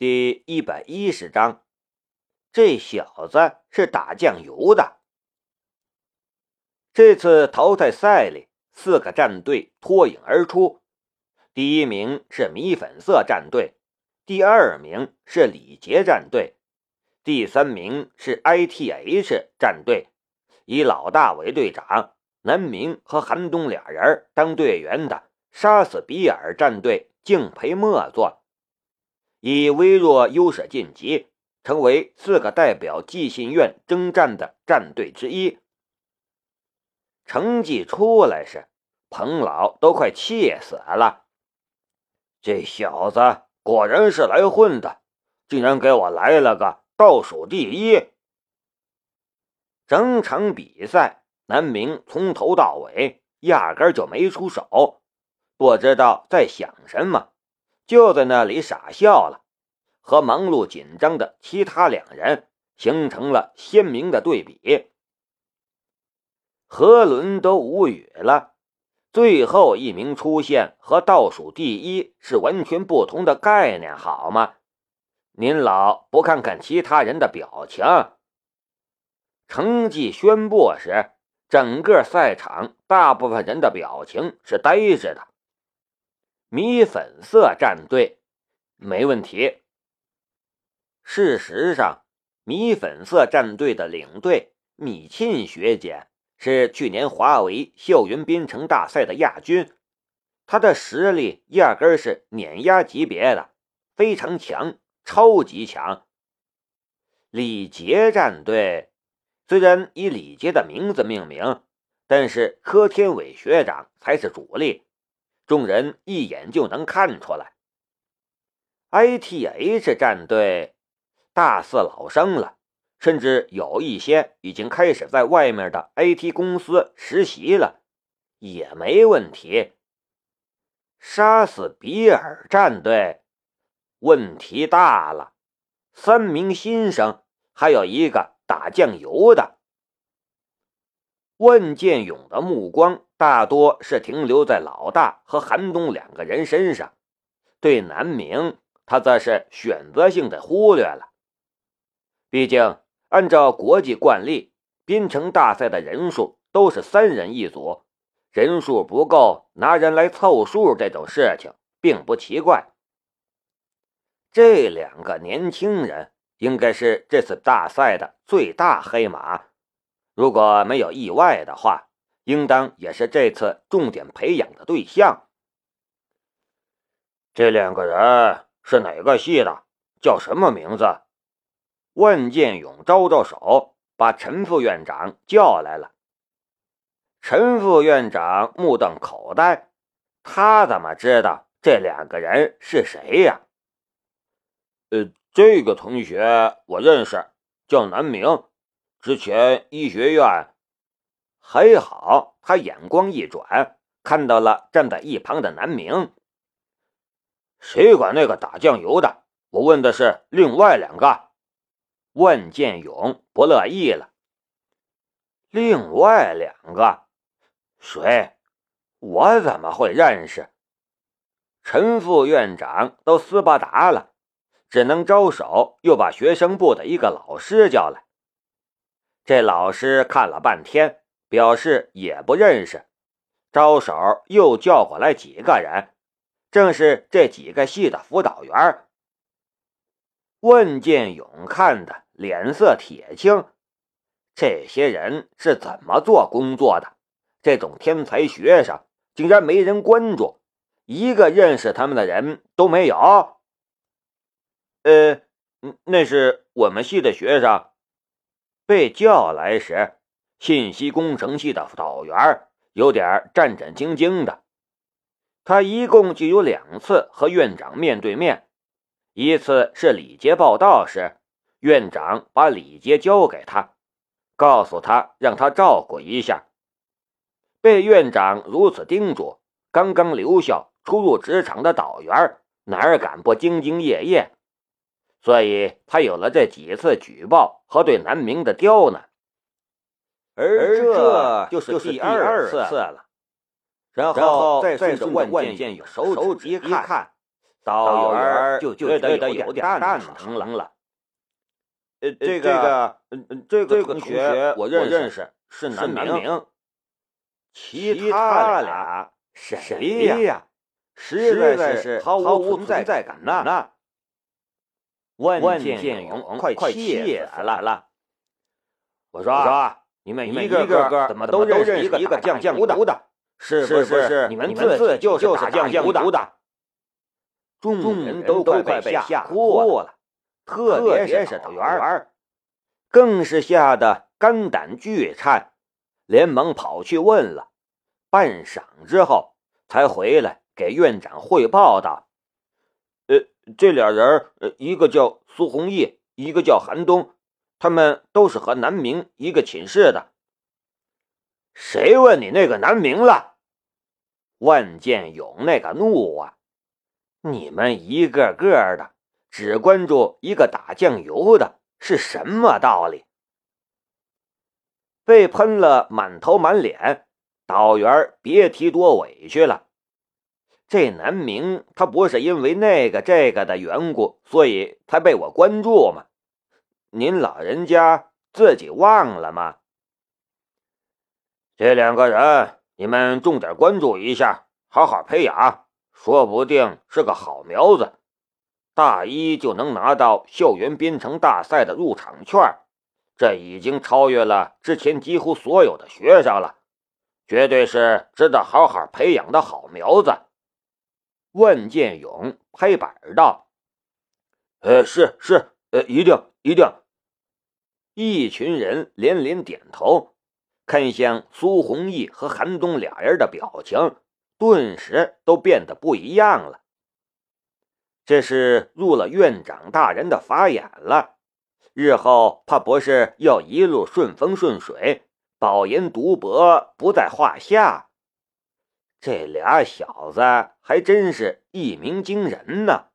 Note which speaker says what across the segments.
Speaker 1: 第一百一十章，这小子是打酱油的。这次淘汰赛里，四个战队脱颖而出。第一名是米粉色战队，第二名是李杰战队，第三名是 ITH 战队，以老大为队长，南明和韩东俩人当队员的杀死比尔战队敬陪末座。以微弱优势晋级，成为四个代表寄信院征战的战队之一。成绩出来时，彭老都快气死了。这小子果然是来混的，竟然给我来了个倒数第一！整场比赛，南明从头到尾压根就没出手，不知道在想什么。就在那里傻笑了，和忙碌紧张的其他两人形成了鲜明的对比。何伦都无语了，最后一名出现和倒数第一是完全不同的概念，好吗？您老不看看其他人的表情。成绩宣布时，整个赛场大部分人的表情是呆着的。米粉色战队没问题。事实上，米粉色战队的领队米沁学姐是去年华为校园编程大赛的亚军，她的实力压根是碾压级别的，非常强，超级强。李杰战队虽然以李杰的名字命名，但是柯天伟学长才是主力。众人一眼就能看出来，ITH 战队大四老生了，甚至有一些已经开始在外面的 IT 公司实习了，也没问题。杀死比尔战队，问题大了，三名新生，还有一个打酱油的。万剑勇的目光大多是停留在老大和韩东两个人身上，对南明他则是选择性的忽略了。毕竟，按照国际惯例，编程大赛的人数都是三人一组，人数不够拿人来凑数这种事情并不奇怪。这两个年轻人应该是这次大赛的最大黑马。如果没有意外的话，应当也是这次重点培养的对象。这两个人是哪个系的？叫什么名字？万建勇招招手，把陈副院长叫来了。陈副院长目瞪口呆，他怎么知道这两个人是谁呀？
Speaker 2: 呃，这个同学我认识，叫南明。之前医学院
Speaker 1: 还好，他眼光一转，看到了站在一旁的南明。
Speaker 2: 谁管那个打酱油的？我问的是另外两个。
Speaker 1: 万建勇不乐意了。另外两个，谁？我怎么会认识？陈副院长都斯巴达了，只能招手，又把学生部的一个老师叫来。这老师看了半天，表示也不认识，招手又叫过来几个人，正是这几个系的辅导员。问建勇看的脸色铁青，这些人是怎么做工作的？这种天才学生竟然没人关注，一个认识他们的人都没有。
Speaker 2: 呃，那是我们系的学生。
Speaker 1: 被叫来时，信息工程系的导员有点战战兢兢的。他一共就有两次和院长面对面，一次是李杰报道时，院长把李杰交给他，告诉他让他照顾一下。被院长如此叮嘱，刚刚留校初入职场的导员哪敢不兢兢业业？所以他有了这几次举报和对南明的刁难，
Speaker 2: 而这就是第二次了。
Speaker 1: 然后再顺着万剑勇手指一看，导员就
Speaker 2: 觉
Speaker 1: 得
Speaker 2: 得
Speaker 1: 有点
Speaker 2: 蛋
Speaker 1: 疼
Speaker 2: 了。
Speaker 1: 呃，
Speaker 2: 这
Speaker 1: 个，
Speaker 2: 这
Speaker 1: 个
Speaker 2: 同
Speaker 1: 学
Speaker 2: 我
Speaker 1: 认
Speaker 2: 识，
Speaker 1: 是
Speaker 2: 南
Speaker 1: 明。
Speaker 2: 其
Speaker 1: 他
Speaker 2: 俩
Speaker 1: 谁
Speaker 2: 呀？
Speaker 1: 实
Speaker 2: 在
Speaker 1: 是
Speaker 2: 毫无
Speaker 1: 存
Speaker 2: 在
Speaker 1: 感
Speaker 2: 呐！
Speaker 1: 万
Speaker 2: 剑
Speaker 1: 勇
Speaker 2: 快
Speaker 1: 气
Speaker 2: 死了！
Speaker 1: 我
Speaker 2: 说，
Speaker 1: 你们
Speaker 2: 一
Speaker 1: 个
Speaker 2: 个
Speaker 1: 怎么
Speaker 2: 都
Speaker 1: 认
Speaker 2: 识一个
Speaker 1: 打
Speaker 2: 酱
Speaker 1: 油
Speaker 2: 的？
Speaker 1: 是
Speaker 2: 不
Speaker 1: 是
Speaker 2: 你
Speaker 1: 们
Speaker 2: 自
Speaker 1: 己就
Speaker 2: 是
Speaker 1: 打酱
Speaker 2: 油
Speaker 1: 的？
Speaker 2: 众
Speaker 1: 人
Speaker 2: 都
Speaker 1: 快
Speaker 2: 被
Speaker 1: 吓哭
Speaker 2: 了，
Speaker 1: 特
Speaker 2: 别
Speaker 1: 是
Speaker 2: 导员，
Speaker 1: 更是吓得肝胆俱颤，连忙跑去问了。半晌之后，才回来给院长汇报道：“
Speaker 2: 呃，这俩人，一个叫苏弘毅，一个叫韩东，他们都是和南明一个寝室的。”
Speaker 1: 谁问你那个南明了？万建勇那个怒啊！你们一个个的只关注一个打酱油的，是什么道理？被喷了满头满脸。导员别提多委屈了。这南明他不是因为那个这个的缘故，所以才被我关注吗？您老人家自己忘了吗？
Speaker 2: 这两个人，你们重点关注一下，好好培养，说不定是个好苗子。大一就能拿到校园编程大赛的入场券，这已经超越了之前几乎所有的学生了。绝对是值得好好培养的好苗子。
Speaker 1: 万建勇拍板道：“
Speaker 2: 呃，是是，呃，一定一定。”
Speaker 1: 一群人连连点头，看向苏弘毅和韩东俩人的表情，顿时都变得不一样了。这是入了院长大人的法眼了，日后怕不是要一路顺风顺水。保研读博不在话下，这俩小子还真是一鸣惊人呢。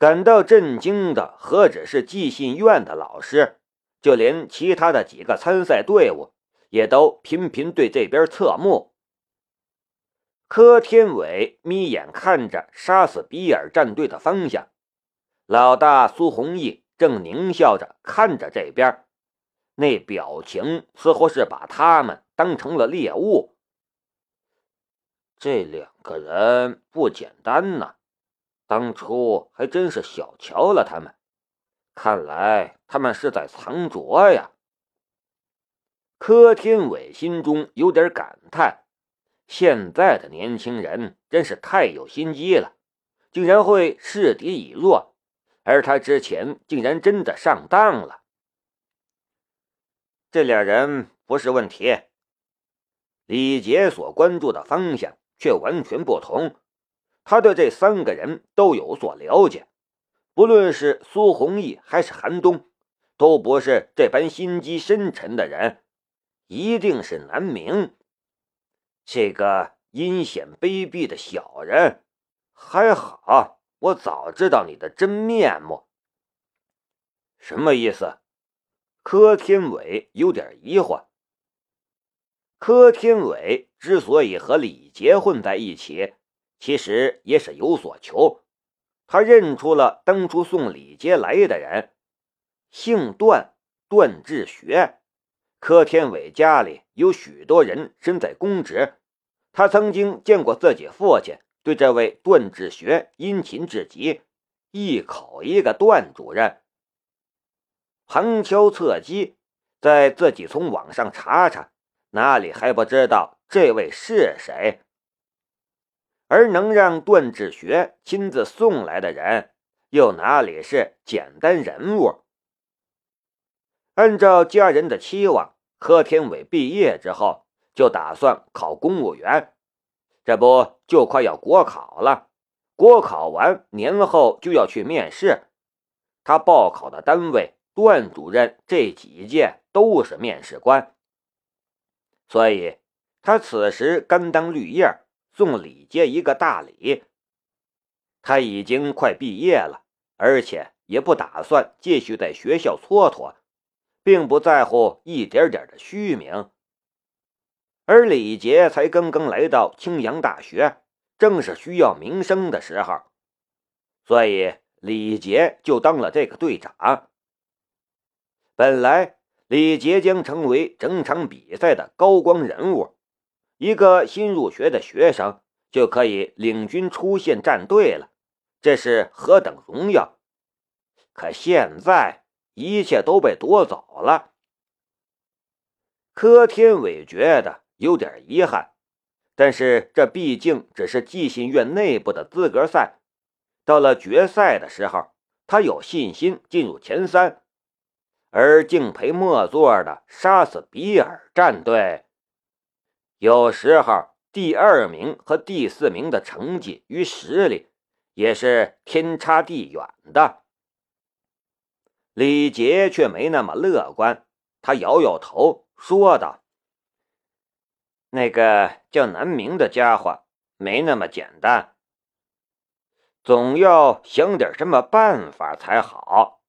Speaker 1: 感到震惊的何止是寄信院的老师，就连其他的几个参赛队伍也都频频对这边侧目。柯天伟眯眼看着杀死比尔战队的方向，老大苏弘毅正狞笑着看着这边。那表情似乎是把他们当成了猎物。这两个人不简单呐，当初还真是小瞧了他们。看来他们是在藏拙呀。柯天伟心中有点感叹：现在的年轻人真是太有心机了，竟然会视敌以弱，而他之前竟然真的上当了。这俩人不是问题，李杰所关注的方向却完全不同。他对这三个人都有所了解，不论是苏弘毅还是韩东，都不是这般心机深沉的人，一定是南明这个阴险卑鄙的小人。还好，我早知道你的真面目。什么意思？柯天伟有点疑惑。柯天伟之所以和李杰混在一起，其实也是有所求。他认出了当初送李杰来的人，姓段，段志学。柯天伟家里有许多人身在公职，他曾经见过自己父亲对这位段志学殷勤至极，一口一个段主任。旁敲侧击，在自己从网上查查，哪里还不知道这位是谁？而能让段志学亲自送来的人，又哪里是简单人物？按照家人的期望，柯天伟毕业之后就打算考公务员，这不就快要国考了？国考完年后就要去面试，他报考的单位。段主任这几届都是面试官，所以他此时甘当绿叶，送李杰一个大礼。他已经快毕业了，而且也不打算继续在学校蹉跎，并不在乎一点点的虚名。而李杰才刚刚来到青阳大学，正是需要名声的时候，所以李杰就当了这个队长。本来李杰将成为整场比赛的高光人物，一个新入学的学生就可以领军出现战队了，这是何等荣耀！可现在一切都被夺走了。柯天伟觉得有点遗憾，但是这毕竟只是寄信院内部的资格赛，到了决赛的时候，他有信心进入前三。而敬陪末座的杀死比尔战队，有时候第二名和第四名的成绩与实力也是天差地远的。李杰却没那么乐观，他摇摇头说道：“那个叫南明的家伙没那么简单，总要想点什么办法才好。”